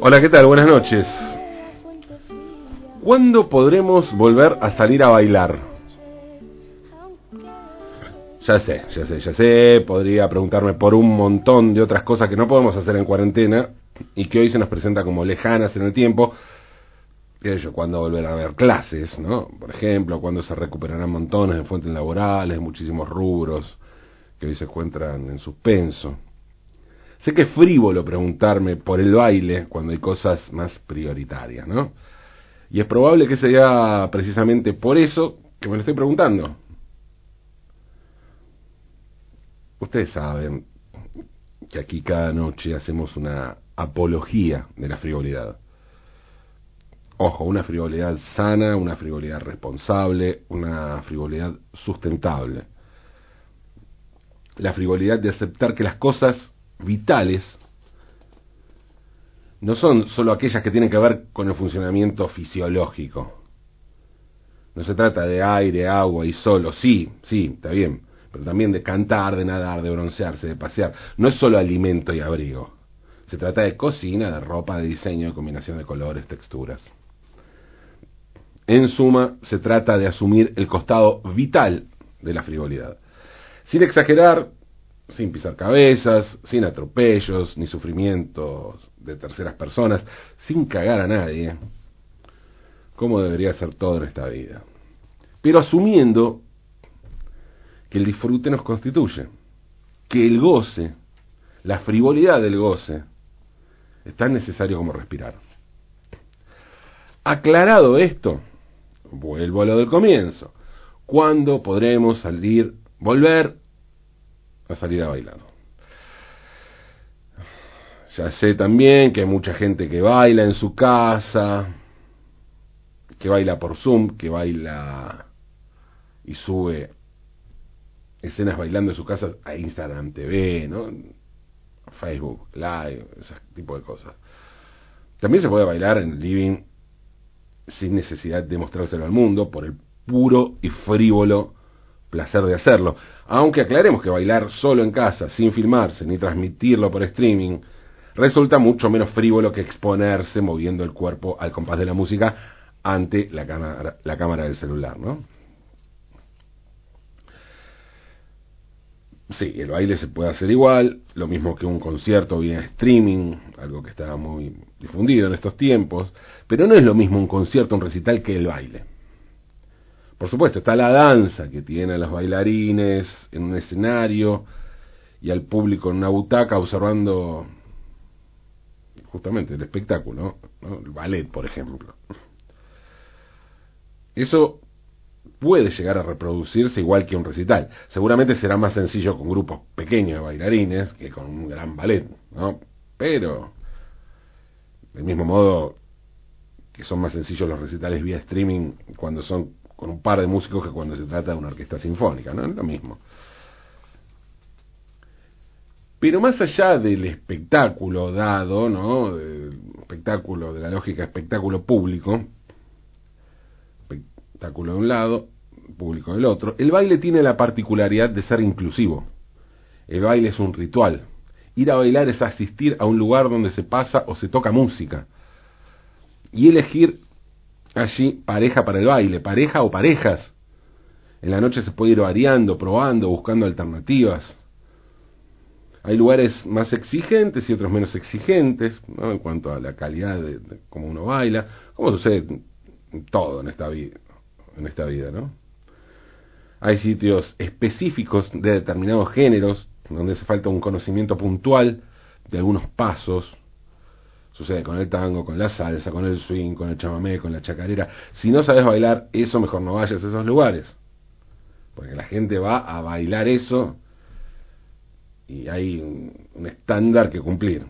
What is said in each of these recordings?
Hola, ¿qué tal? Buenas noches. ¿Cuándo podremos volver a salir a bailar? Ya sé, ya sé, ya sé, podría preguntarme por un montón de otras cosas que no podemos hacer en cuarentena y que hoy se nos presenta como lejanas en el tiempo, yo, cuándo volver a haber clases, ¿no? Por ejemplo, cuándo se recuperarán montones de fuentes laborales, muchísimos rubros que hoy se encuentran en suspenso. Sé que es frívolo preguntarme por el baile cuando hay cosas más prioritarias, ¿no? Y es probable que sea precisamente por eso que me lo estoy preguntando. Ustedes saben que aquí cada noche hacemos una apología de la frivolidad. Ojo, una frivolidad sana, una frivolidad responsable, una frivolidad sustentable. La frivolidad de aceptar que las cosas vitales no son solo aquellas que tienen que ver con el funcionamiento fisiológico. No se trata de aire, agua y solo, sí, sí, está bien, pero también de cantar, de nadar, de broncearse, de pasear. No es solo alimento y abrigo. Se trata de cocina, de ropa, de diseño, de combinación de colores, texturas. En suma, se trata de asumir el costado vital de la frivolidad. Sin exagerar, sin pisar cabezas, sin atropellos, ni sufrimientos de terceras personas, sin cagar a nadie, como debería ser todo en esta vida. Pero asumiendo que el disfrute nos constituye, que el goce, la frivolidad del goce, es tan necesario como respirar. Aclarado esto, vuelvo a lo del comienzo. ¿Cuándo podremos salir, volver a salir a bailar. Ya sé también que hay mucha gente que baila en su casa, que baila por Zoom, que baila y sube escenas bailando en su casa a Instagram TV, ¿no? Facebook Live, ese tipo de cosas. También se puede bailar en el living sin necesidad de mostrárselo al mundo por el puro y frívolo placer de hacerlo. Aunque aclaremos que bailar solo en casa, sin filmarse ni transmitirlo por streaming, resulta mucho menos frívolo que exponerse moviendo el cuerpo al compás de la música ante la cámara, la cámara del celular, ¿no? Sí, el baile se puede hacer igual, lo mismo que un concierto vía streaming, algo que está muy difundido en estos tiempos, pero no es lo mismo un concierto, un recital que el baile. Por supuesto, está la danza que tiene a los bailarines en un escenario y al público en una butaca observando justamente el espectáculo, el ballet, por ejemplo. Eso puede llegar a reproducirse igual que un recital. Seguramente será más sencillo con grupos pequeños de bailarines que con un gran ballet, ¿no? Pero, del mismo modo que son más sencillos los recitales vía streaming cuando son con un par de músicos que cuando se trata de una orquesta sinfónica, ¿no? Es lo mismo. Pero más allá del espectáculo dado, ¿no? Del espectáculo, de la lógica espectáculo público, espectáculo de un lado, público del otro, el baile tiene la particularidad de ser inclusivo. El baile es un ritual. Ir a bailar es asistir a un lugar donde se pasa o se toca música. Y elegir allí pareja para el baile, pareja o parejas. En la noche se puede ir variando, probando, buscando alternativas. Hay lugares más exigentes y otros menos exigentes en cuanto a la calidad de, cómo uno baila, como sucede todo en esta vida, en esta vida, ¿no? Hay sitios específicos de determinados géneros donde hace falta un conocimiento puntual de algunos pasos, Sucede con el tango, con la salsa, con el swing, con el chamamé, con la chacarera. Si no sabes bailar eso, mejor no vayas a esos lugares. Porque la gente va a bailar eso y hay un, estándar que cumplir.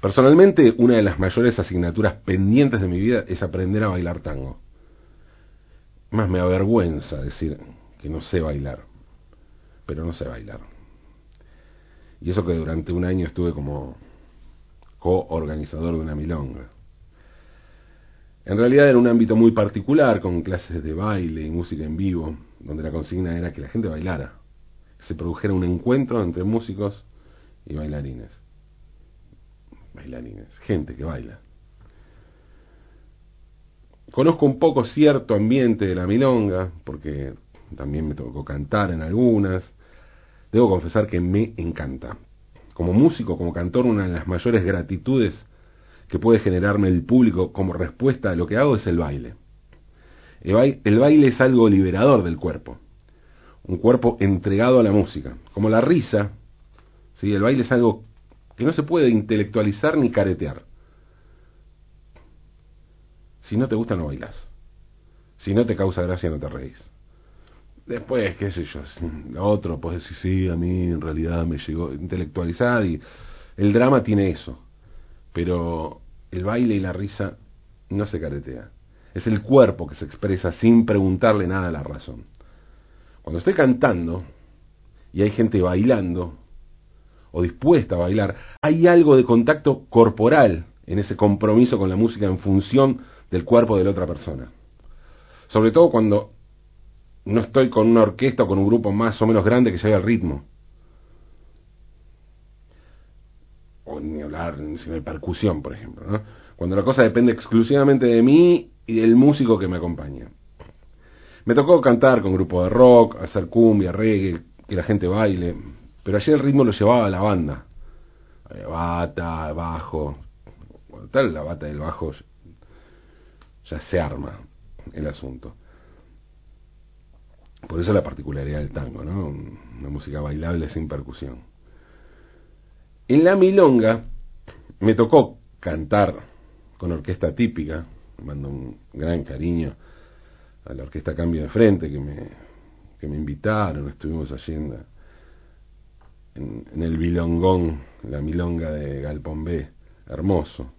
Personalmente, una de las mayores asignaturas pendientes de mi vida es aprender a bailar tango. Más me avergüenza decir que no sé bailar, pero no sé bailar. Y eso que durante un año estuve como co-organizador de una milonga. En realidad era un ámbito muy particular, con clases de baile y música en vivo, donde la consigna era que la gente bailara, que se produjera un encuentro entre músicos y bailarines. bailarines, gente que baila. Conozco un poco cierto ambiente de la milonga, porque también me tocó cantar en algunas. Debo confesar que me encanta. Como músico, como cantor, una de las mayores gratitudes que puede generarme el público como respuesta a lo que hago es el baile. El baile es algo liberador del cuerpo, un cuerpo entregado a la música, como la risa. ¿sí? El baile es algo que no se puede intelectualizar ni caretear. Si no te gusta, no bailas. Si no te causa gracia, no te reís. Después, qué sé yo, otro, pues decir, sí, a mí en realidad me llegó intelectualizar y el drama tiene eso. Pero el baile y la risa no se caretea. Es el cuerpo que se expresa sin preguntarle nada a la razón. Cuando estoy cantando y hay gente bailando o dispuesta a bailar, hay algo de contacto corporal en ese compromiso con la música en función del cuerpo de la otra persona. Sobre todo cuando no estoy con una orquesta o con un grupo más o menos grande que lleve el ritmo. O ni hablar de percusión, por ejemplo. ¿no? Cuando la cosa depende exclusivamente de mí y del músico que me acompaña. Me tocó cantar con grupos de rock, hacer cumbia, reggae, que la gente baile, pero allí el ritmo lo llevaba la banda. Eh, bata, bajo, tal la bata del bajo ya se arma el asunto. Por eso la particularidad del tango, ¿no? Una música bailable sin percusión. En la milonga me tocó cantar con orquesta típica, mando un gran cariño a la orquesta Cambio de Frente que me, que me invitaron, estuvimos allí en, en, el Bilongón, la milonga de Galpón B, hermoso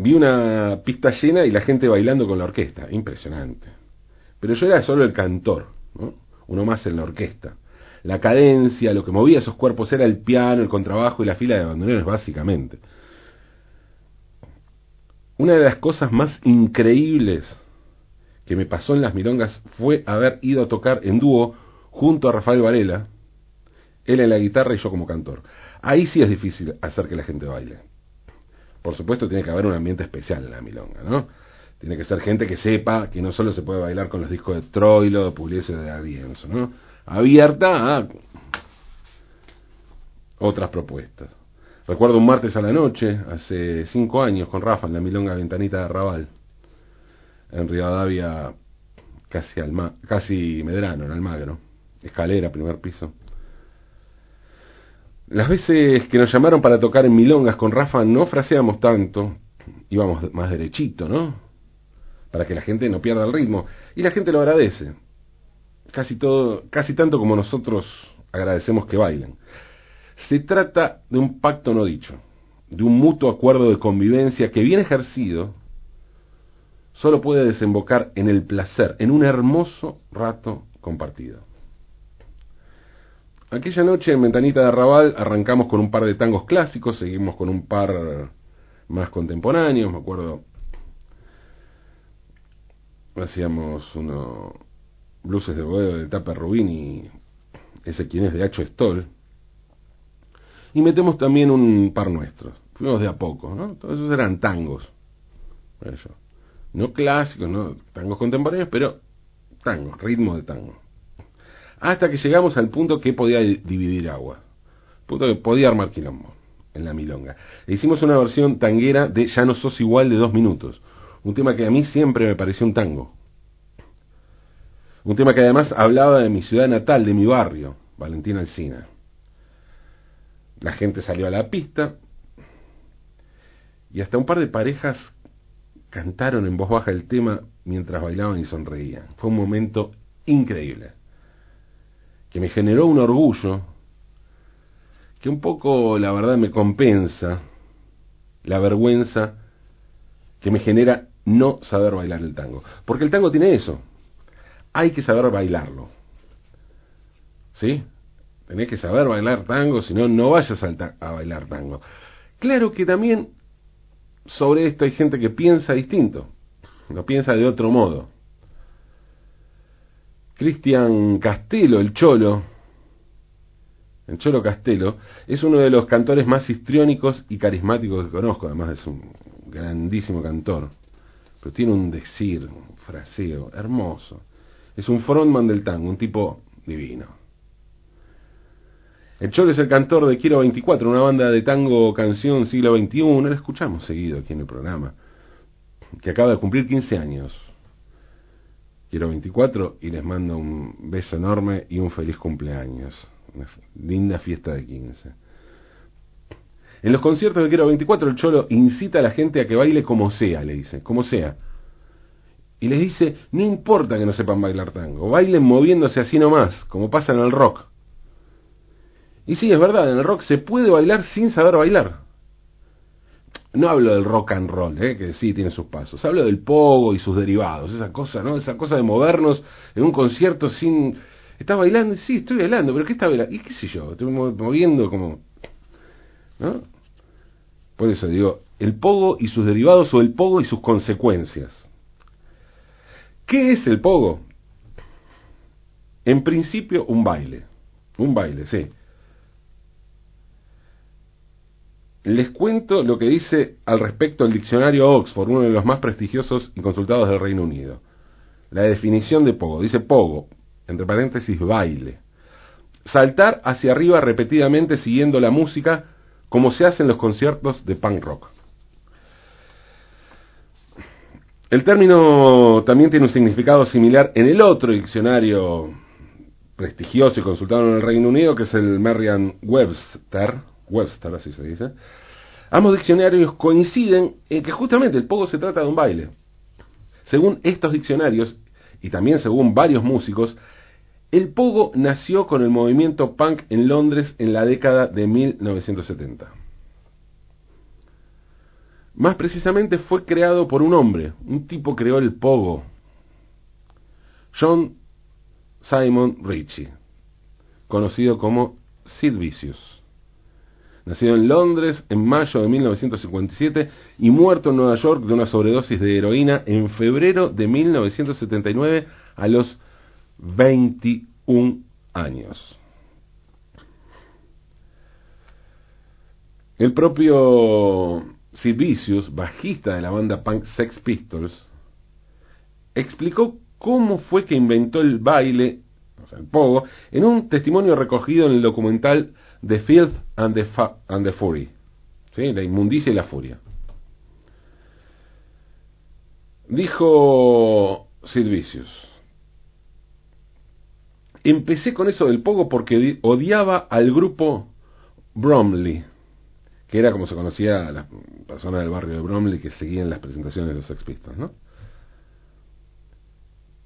vi una pista llena y la gente bailando con la orquesta, impresionante. Pero yo era solo el cantor, uno más en la orquesta. La cadencia, lo que movía esos cuerpos era el piano, el contrabajo y la fila de bandoneones, básicamente. Una de las cosas más increíbles que me pasó en las milongas fue haber ido a tocar en dúo junto a Rafael Varela, él en la guitarra y yo como cantor. Ahí sí es difícil hacer que la gente baile por supuesto tiene que haber un ambiente especial en la milonga, ¿no? Tiene que ser gente que sepa que no solo se puede bailar con los discos de Troilo, de Pugliese, de Arienzo, ¿no? Abierta a otras propuestas. Recuerdo un martes a la noche, hace cinco años, con Rafa en la milonga Ventanita de Arrabal, en Rivadavia, casi, Alma, casi Medrano, en Almagro, escalera, primer piso. Las veces que nos llamaron para tocar en Milongas con Rafa no fraseamos tanto, íbamos más derechito, ¿no? Para que la gente no pierda el ritmo. Y la gente lo agradece. Casi todo, casi tanto como nosotros agradecemos que bailen. Se trata de un pacto no dicho, de un mutuo acuerdo de convivencia que bien ejercido solo puede desembocar en el placer, en un hermoso rato compartido. Aquella noche en Ventanita de Arrabal arrancamos con un par de tangos clásicos, seguimos con un par más contemporáneos, me acuerdo. Hacíamos unos bluses de boedo de Tapa Rubín y ese quien es de Hacho Stoll. Y metemos también un par nuestros. Fuimos de a poco, ¿no? Todos esos eran tangos. No clásicos, no tangos contemporáneos, pero tangos, ritmo de tango hasta que llegamos al punto que podía dividir agua, punto que podía armar quilombo en la milonga. E hicimos una versión tanguera de Ya no sos igual de dos minutos, un tema que a mí siempre me pareció un tango. Un tema que además hablaba de mi ciudad natal, de mi barrio, Valentina Alcina. La gente salió a la pista y hasta un par de parejas cantaron en voz baja el tema mientras bailaban y sonreían. Fue un momento increíble que me generó un orgullo que un poco, la verdad, me compensa la vergüenza que me genera no saber bailar el tango. Porque el tango tiene eso. Hay que saber bailarlo. ¿Sí? Tenés que saber bailar tango, si no, no vayas a, a bailar tango. Claro que también sobre esto hay gente que piensa distinto, lo piensa de otro modo. Cristian Castelo, el Cholo, el Cholo Castelo, es uno de los cantores más histriónicos y carismáticos que conozco, además es un grandísimo cantor, pero tiene un decir, un fraseo hermoso. Es un frontman del tango, un tipo divino. El Cholo es el cantor de Quiero 24, una banda de tango canción siglo XXI, lo escuchamos seguido aquí en el programa, que acaba de cumplir 15 años. Quiero 24 y les mando un beso enorme y un feliz cumpleaños. Una linda fiesta de 15. En los conciertos de Quiero 24 el Cholo incita a la gente a que baile como sea, le dice, como sea. Y les dice, no importa que no sepan bailar tango, bailen moviéndose así nomás, como pasa en el rock. Y sí, es verdad, en el rock se puede bailar sin saber bailar. No hablo del rock and roll, ¿eh? que sí tiene sus pasos. Hablo del pogo y sus derivados, esa cosa, ¿no? Esa cosa de movernos en un concierto sin... ¿Estás bailando? Sí, estoy bailando, pero ¿qué está bailando? ¿Y qué sé yo? Estoy moviendo como... ¿No? Por eso digo, el pogo y sus derivados o el pogo y sus consecuencias. ¿Qué es el pogo? En principio, un baile. Un baile, sí. Les cuento lo que dice al respecto el diccionario Oxford, uno de los más prestigiosos y consultados del Reino Unido. La definición de pogo. Dice pogo, entre paréntesis, baile. Saltar hacia arriba repetidamente siguiendo la música como se hace en los conciertos de punk rock. El término también tiene un significado similar en el otro diccionario prestigioso y consultado en el Reino Unido, que es el Merriam-Webster, Webster, así se dice, ambos diccionarios coinciden en que justamente el pogo se trata de un baile. Según estos diccionarios, y también según varios músicos, el pogo nació con el movimiento punk en Londres en la década de 1970. Más precisamente fue creado por un hombre, un tipo creó el pogo, John Simon Ritchie, conocido como Sid Vicious nacido en Londres en mayo de 1957 y muerto en Nueva York de una sobredosis de heroína en febrero de 1979 a los 21 años. El propio Sid Vicious, bajista de la banda punk Sex Pistols, explicó cómo fue que inventó el baile, o sea, el pogo, en un testimonio recogido en el documental The Filth and the, and the Fury. ¿Sí? La inmundicia y la furia. Dijo Silvicius. Empecé con eso del pogo porque odiaba al grupo Bromley, que era como se conocía a las personas del barrio de Bromley que seguían las presentaciones de los Sex Pistols, ¿no?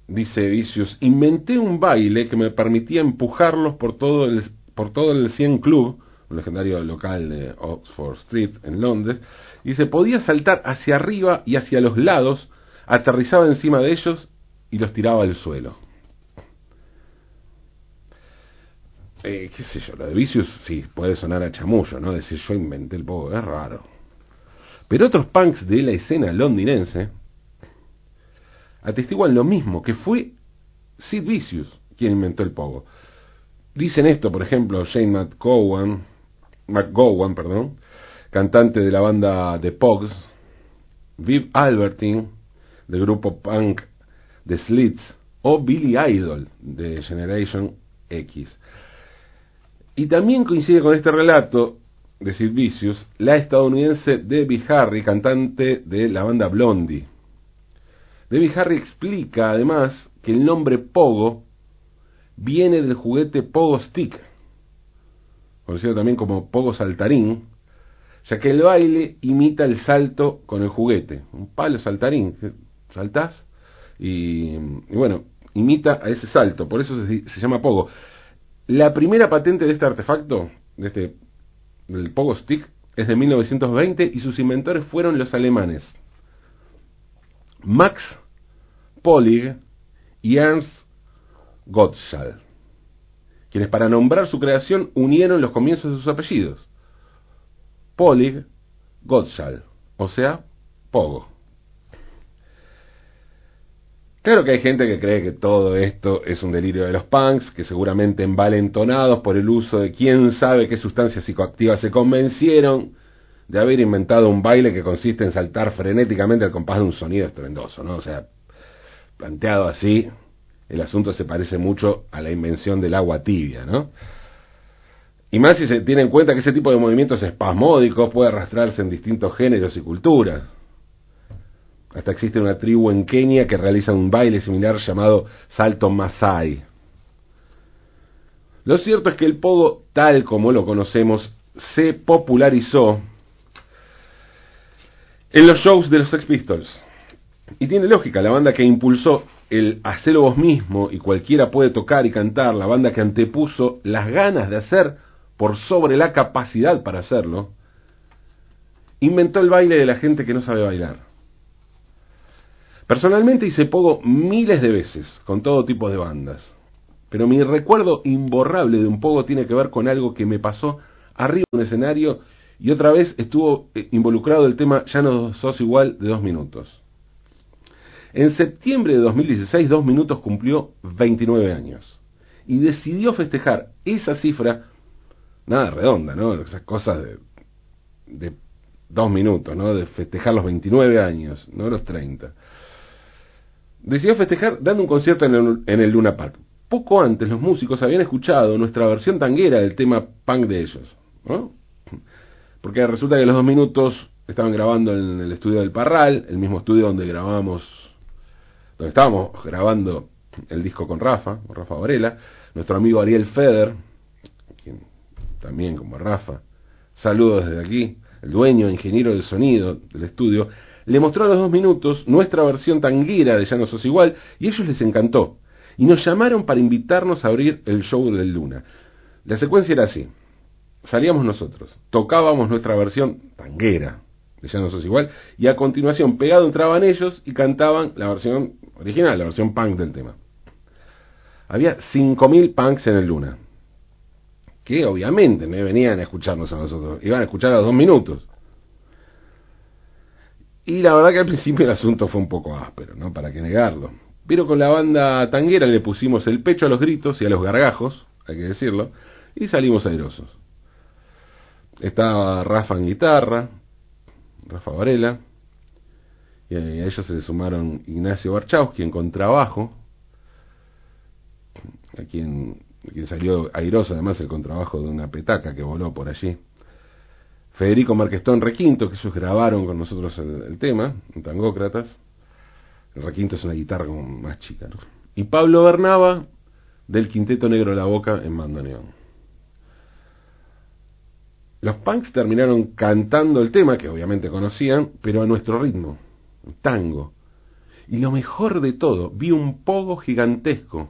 Dice Vicious, inventé un baile que me permitía empujarlos por todo el por todo el 100 Club, un legendario local de Oxford Street en Londres, y se podía saltar hacia arriba y hacia los lados, aterrizaba encima de ellos y los tiraba al suelo. Eh, qué sé yo, lo de Vicious sí, puede sonar a chamullo, ¿no? Decir yo inventé el pogo, es raro. Pero otros punks de la escena londinense atestiguan lo mismo, que fue Sid Vicious quien inventó el pogo. Dicen esto, por ejemplo, Shane McGowan, perdón, cantante de la banda The Pogs, Viv Albertine, del grupo punk The Slits, o Billy Idol, de Generation X. Y también coincide con este relato de Sid la estadounidense Debbie Harry, cantante de la banda Blondie. Debbie Harry explica además que el nombre Pogo viene del juguete Pogo Stick, conocido también como Pogo Saltarín, ya que el baile imita el salto con el juguete, un palo saltarín, saltás y, bueno, imita a ese salto, por eso se, llama Pogo. La primera patente de este artefacto, de este, del Pogo Stick, es de 1920 y sus inventores fueron los alemanes Max Polig y Ernst Gottschall, quienes para nombrar su creación unieron los comienzos de sus apellidos. Polig Gottschall, o sea, Pogo. Claro que hay gente que cree que todo esto es un delirio de los punks, que seguramente envalentonados por el uso de quién sabe qué sustancias psicoactivas se convencieron de haber inventado un baile que consiste en saltar frenéticamente al compás de un sonido estruendoso, ¿no? O sea, planteado así, el asunto se parece mucho a la invención del agua tibia, ¿no? Y más si se tiene en cuenta que ese tipo de movimientos espasmódicos puede arrastrarse en distintos géneros y culturas. Hasta existe una tribu en Kenia que realiza un baile similar llamado salto Masai. Lo cierto es que el pogo, tal como lo conocemos, se popularizó en los shows de los Sex Pistols. Y tiene lógica, la banda que impulsó el hacerlo vos mismo y cualquiera puede tocar y cantar, la banda que antepuso las ganas de hacer por sobre la capacidad para hacerlo, inventó el baile de la gente que no sabe bailar. Personalmente hice poco miles de veces con todo tipo de bandas, pero mi recuerdo imborrable de un poco tiene que ver con algo que me pasó arriba de un escenario y otra vez estuvo eh, involucrado el tema Ya no sos igual de dos minutos. En septiembre de 2016, Dos Minutos cumplió 29 años y decidió festejar esa cifra, nada redonda, ¿no? Esas cosas de, de dos minutos, ¿no? De festejar los 29 años, no los 30 decidió festejar dando un concierto en el, en el Luna Park. Poco antes los músicos habían escuchado nuestra versión tanguera del tema punk de ellos, ¿no? Porque resulta que los dos minutos estaban grabando en el estudio del Parral, el mismo estudio donde grabamos, donde estábamos grabando el disco con Rafa, con Rafa Varela, nuestro amigo Ariel Feder, quien también como Rafa, saludos desde aquí, el dueño, ingeniero del sonido del estudio, le mostró a los dos minutos nuestra versión tanguera de Ya no sos igual y ellos les encantó. Y nos llamaron para invitarnos a abrir el show del Luna. La secuencia era así. Salíamos nosotros, tocábamos nuestra versión tanguera de Ya no sos igual y a continuación pegado entraban ellos y cantaban la versión original, la versión punk del tema. Había 5.000 punks en el Luna, que obviamente no venían a escucharnos a nosotros, iban a escuchar a los dos minutos. Y la verdad que al principio el asunto fue un poco áspero, ¿no? Para qué negarlo. Pero con la banda tanguera le pusimos el pecho a los gritos y a los gargajos, hay que decirlo, y salimos airosos. Estaba Rafa en guitarra, Rafa Varela, y a ellos se sumaron Ignacio Barchowski en contrabajo, a quien, a quien salió airoso además el contrabajo de una petaca que voló por allí. Federico Marquestón Requinto, que ellos grabaron con nosotros el, tema, en Tangócratas. El Requinto es una guitarra como más chica. Y Pablo Bernaba, del Quinteto Negro de la Boca, en Mandoneón. Los punks terminaron cantando el tema, que obviamente conocían, pero a nuestro ritmo, tango. Y lo mejor de todo, vi un pogo gigantesco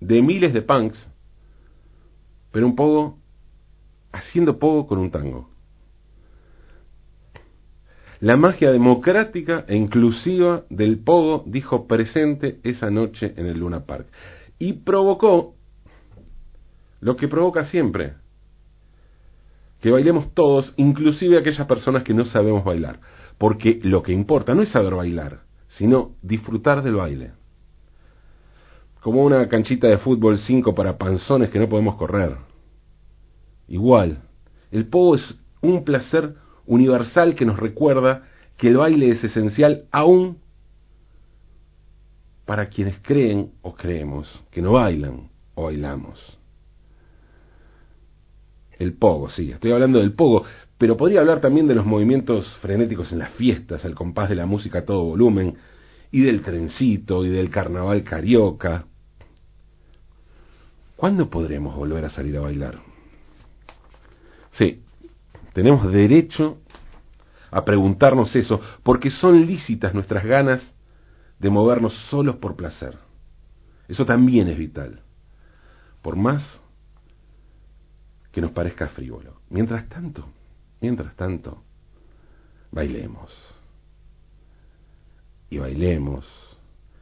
de miles de punks, pero un pogo haciendo pogo con un tango la magia democrática e inclusiva del pogo dijo presente esa noche en el Luna Park y provocó lo que provoca siempre, que bailemos todos, inclusive aquellas personas que no sabemos bailar, porque lo que importa no es saber bailar, sino disfrutar del baile. Como una canchita de fútbol 5 para panzones que no podemos correr. Igual, el pogo es un placer universal que nos recuerda que el baile es esencial aún para quienes creen o creemos que no bailan o bailamos. El pogo, sí, estoy hablando del pogo, pero podría hablar también de los movimientos frenéticos en las fiestas, al compás de la música a todo volumen, y del trencito y del carnaval carioca. ¿Cuándo podremos volver a salir a bailar? Sí, tenemos derecho a preguntarnos eso, porque son lícitas nuestras ganas de movernos solos por placer. Eso también es vital, por más que nos parezca frívolo. Mientras tanto, mientras tanto, bailemos. Y bailemos.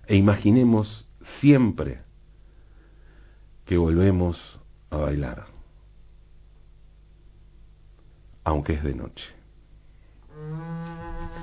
E imaginemos siempre que volvemos a bailar aunque es de noche.